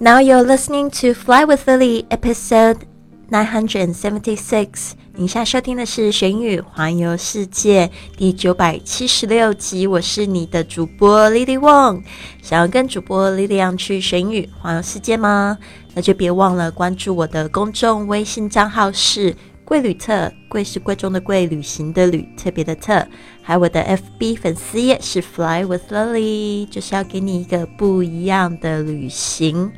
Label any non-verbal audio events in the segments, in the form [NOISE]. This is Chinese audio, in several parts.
Now you're listening to Fly with Lily, episode nine hundred and seventy-six. 您现在收听的是《玄宇环游世界》第九百七十六集。我是你的主播 Lily Wong。想要跟主播 Lily 一样去玄宇环游世界吗？那就别忘了关注我的公众微信账号是。贵旅特，贵是贵重的贵，旅行的旅，特别的特。还有我的 FB 粉丝页是 Fly with Lily，就是要给你一个不一样的旅行。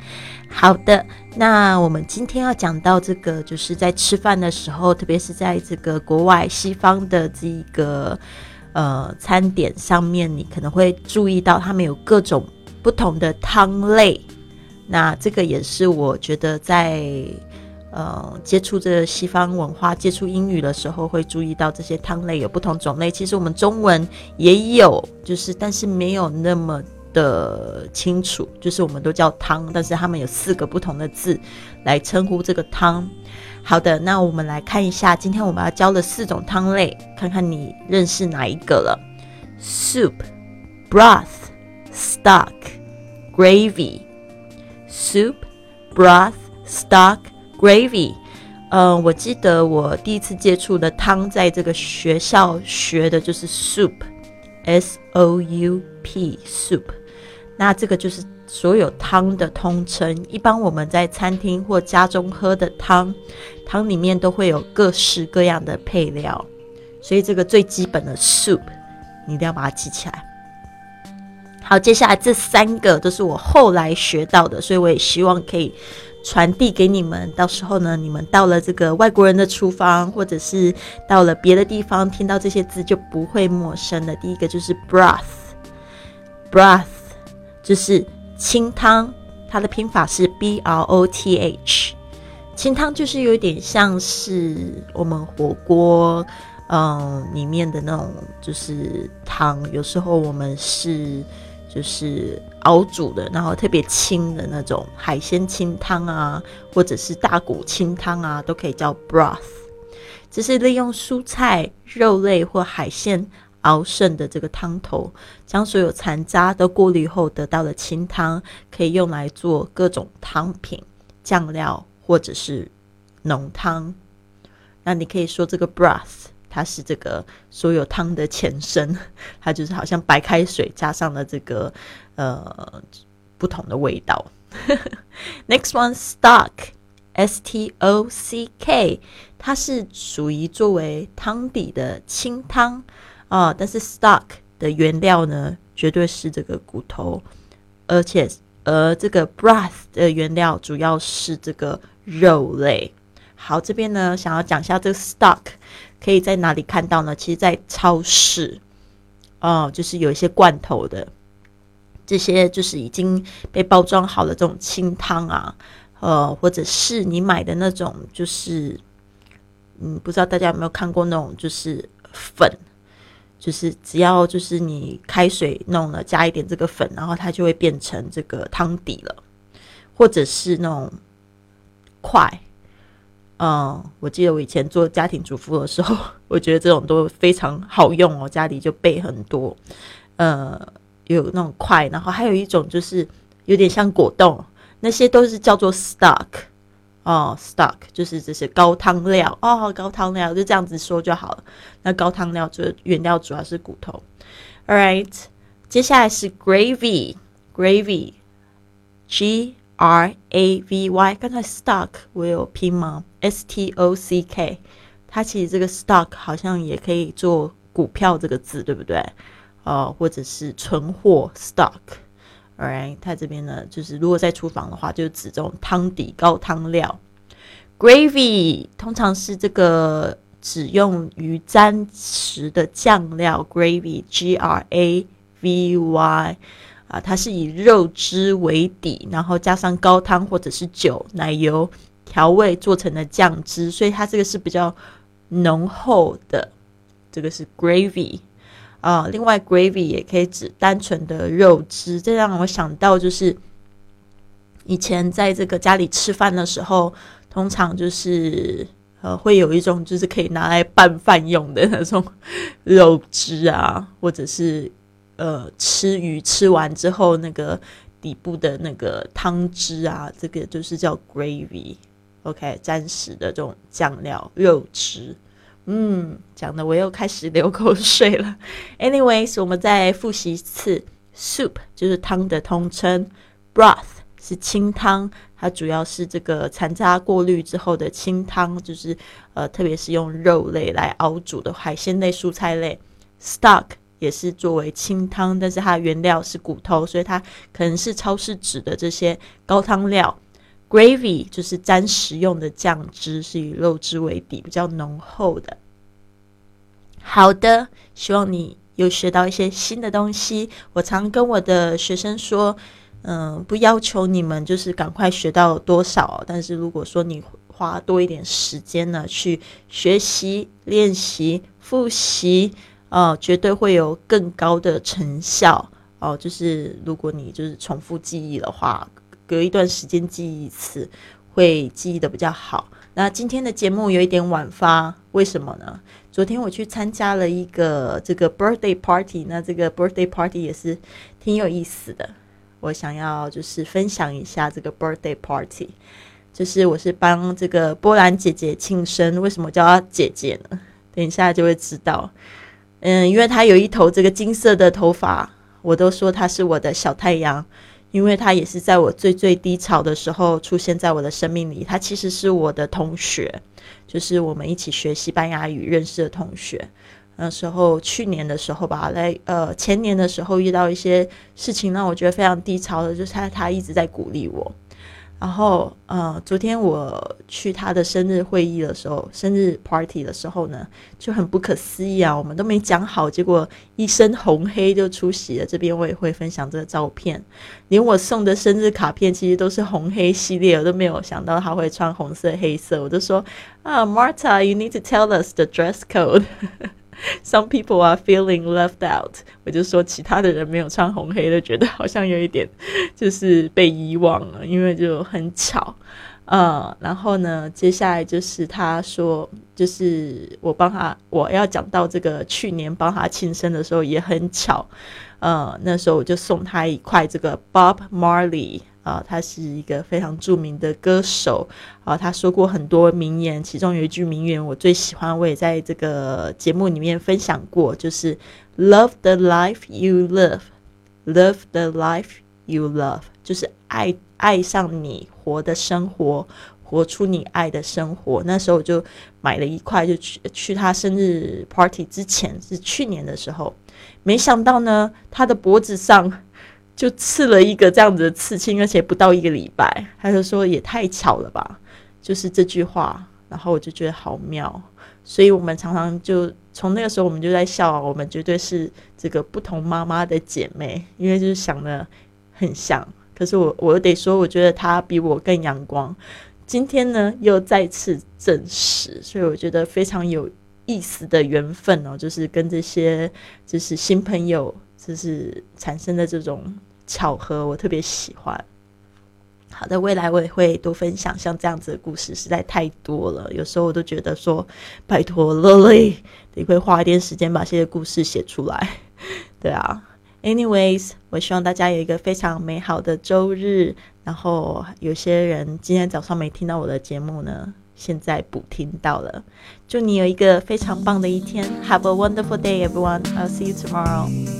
好的，那我们今天要讲到这个，就是在吃饭的时候，特别是在这个国外西方的这个呃餐点上面，你可能会注意到他们有各种不同的汤类。那这个也是我觉得在。呃，接触这西方文化、接触英语的时候，会注意到这些汤类有不同种类。其实我们中文也有，就是但是没有那么的清楚。就是我们都叫汤，但是他们有四个不同的字来称呼这个汤。好的，那我们来看一下，今天我们要教的四种汤类，看看你认识哪一个了？Soup, broth, stock, gravy. Soup, broth, stock. Gravy，嗯，我记得我第一次接触的汤，在这个学校学的就是 soup，S O U P，soup。那这个就是所有汤的通称。一般我们在餐厅或家中喝的汤，汤里面都会有各式各样的配料，所以这个最基本的 soup，你一定要把它记起来。好，接下来这三个都是我后来学到的，所以我也希望可以。传递给你们，到时候呢，你们到了这个外国人的厨房，或者是到了别的地方，听到这些字就不会陌生的。第一个就是 broth，broth 就是清汤，它的拼法是 b r o t h，清汤就是有点像是我们火锅，嗯，里面的那种就是汤，有时候我们是。就是熬煮的，然后特别清的那种海鲜清汤啊，或者是大骨清汤啊，都可以叫 broth。这是利用蔬菜、肉类或海鲜熬剩的这个汤头，将所有残渣都过滤后得到的清汤，可以用来做各种汤品、酱料或者是浓汤。那你可以说这个 broth。它是这个所有汤的前身，[LAUGHS] 它就是好像白开水加上了这个呃不同的味道。[LAUGHS] Next one stock，S T O C K，它是属于作为汤底的清汤啊，但是 stock 的原料呢，绝对是这个骨头，而且而这个 broth 的原料主要是这个肉类。好，这边呢想要讲一下这个 stock。可以在哪里看到呢？其实，在超市，哦，就是有一些罐头的，这些就是已经被包装好的这种清汤啊，呃，或者是你买的那种，就是，嗯，不知道大家有没有看过那种，就是粉，就是只要就是你开水弄了，加一点这个粉，然后它就会变成这个汤底了，或者是那种块。嗯，我记得我以前做家庭主妇的时候，[LAUGHS] 我觉得这种都非常好用哦，家里就备很多。呃，有那种块，然后还有一种就是有点像果冻，那些都是叫做 stock 哦，stock 就是这些高汤料哦，高汤料就这样子说就好了。那高汤料就原料主要是骨头。All right，接下来是 gravy，gravy，G。R A V Y，刚才 stock 我有拼吗？S T O C K，它其实这个 stock 好像也可以做股票这个字，对不对？呃，或者是存货 stock，Alright，它这边呢，就是如果在厨房的话，就指这种汤底高汤料。Gravy 通常是这个只用于沾食的酱料，Gravy，G R A V Y。啊，它是以肉汁为底，然后加上高汤或者是酒、奶油调味做成的酱汁，所以它这个是比较浓厚的。这个是 gravy 啊，另外 gravy 也可以指单纯的肉汁。这让我想到，就是以前在这个家里吃饭的时候，通常就是呃会有一种就是可以拿来拌饭用的那种 [LAUGHS] 肉汁啊，或者是。呃，吃鱼吃完之后，那个底部的那个汤汁啊，这个就是叫 gravy，OK，沾食的这种酱料肉汁。嗯，讲的我又开始流口水了。[LAUGHS] Anyways，我们再复习一次，soup 就是汤的通称，broth 是清汤，它主要是这个残渣过滤之后的清汤，就是呃，特别是用肉类来熬煮的海鲜类、蔬菜类。stock 也是作为清汤，但是它的原料是骨头，所以它可能是超市指的这些高汤料。Gravy 就是沾食用的酱汁，是以肉汁为底，比较浓厚的。好的，希望你有学到一些新的东西。我常跟我的学生说，嗯，不要求你们就是赶快学到多少，但是如果说你花多一点时间呢，去学习、练习、复习，哦，绝对会有更高的成效。哦，就是如果你就是重复记忆的话。隔一段时间记忆一次，会记忆的比较好。那今天的节目有一点晚发，为什么呢？昨天我去参加了一个这个 birthday party，那这个 birthday party 也是挺有意思的。我想要就是分享一下这个 birthday party，就是我是帮这个波兰姐姐庆生。为什么叫她姐姐呢？等一下就会知道。嗯，因为他有一头这个金色的头发，我都说他是我的小太阳。因为他也是在我最最低潮的时候出现在我的生命里。他其实是我的同学，就是我们一起学西班牙语认识的同学。那时候去年的时候吧，来呃前年的时候遇到一些事情让我觉得非常低潮的，就是他他一直在鼓励我。然后，呃，昨天我去他的生日会议的时候，生日 party 的时候呢，就很不可思议啊！我们都没讲好，结果一身红黑就出席了。这边我也会分享这个照片，连我送的生日卡片其实都是红黑系列，我都没有想到他会穿红色、黑色。我就说啊，Marta，you need to tell us the dress code。[LAUGHS] Some people are feeling left out。我就说，其他的人没有穿红黑的，觉得好像有一点就是被遗忘了，因为就很巧。呃，然后呢，接下来就是他说，就是我帮他，我要讲到这个去年帮他庆生的时候也很巧。呃，那时候我就送他一块这个 Bob Marley。啊，他是一个非常著名的歌手啊，他说过很多名言，其中有一句名言我最喜欢，我也在这个节目里面分享过，就是 “Love the life you love, love the life you love”，就是爱爱上你活的生活，活出你爱的生活。那时候我就买了一块，就去去他生日 party 之前，是去年的时候，没想到呢，他的脖子上。就刺了一个这样子的刺青，而且不到一个礼拜，他就说也太巧了吧，就是这句话，然后我就觉得好妙，所以我们常常就从那个时候我们就在笑，我们绝对是这个不同妈妈的姐妹，因为就是想的很像，可是我我得说，我觉得她比我更阳光，今天呢又再次证实，所以我觉得非常有意思的缘分哦，就是跟这些就是新朋友。就是产生的这种巧合，我特别喜欢。好的，未来我也会多分享像这样子的故事，实在太多了。有时候我都觉得说，拜托乐乐，你会花一点时间把这些故事写出来。[LAUGHS] 对啊，anyways，我希望大家有一个非常美好的周日。然后有些人今天早上没听到我的节目呢，现在补听到了。祝你有一个非常棒的一天，Have a wonderful day, everyone. I'll see you tomorrow.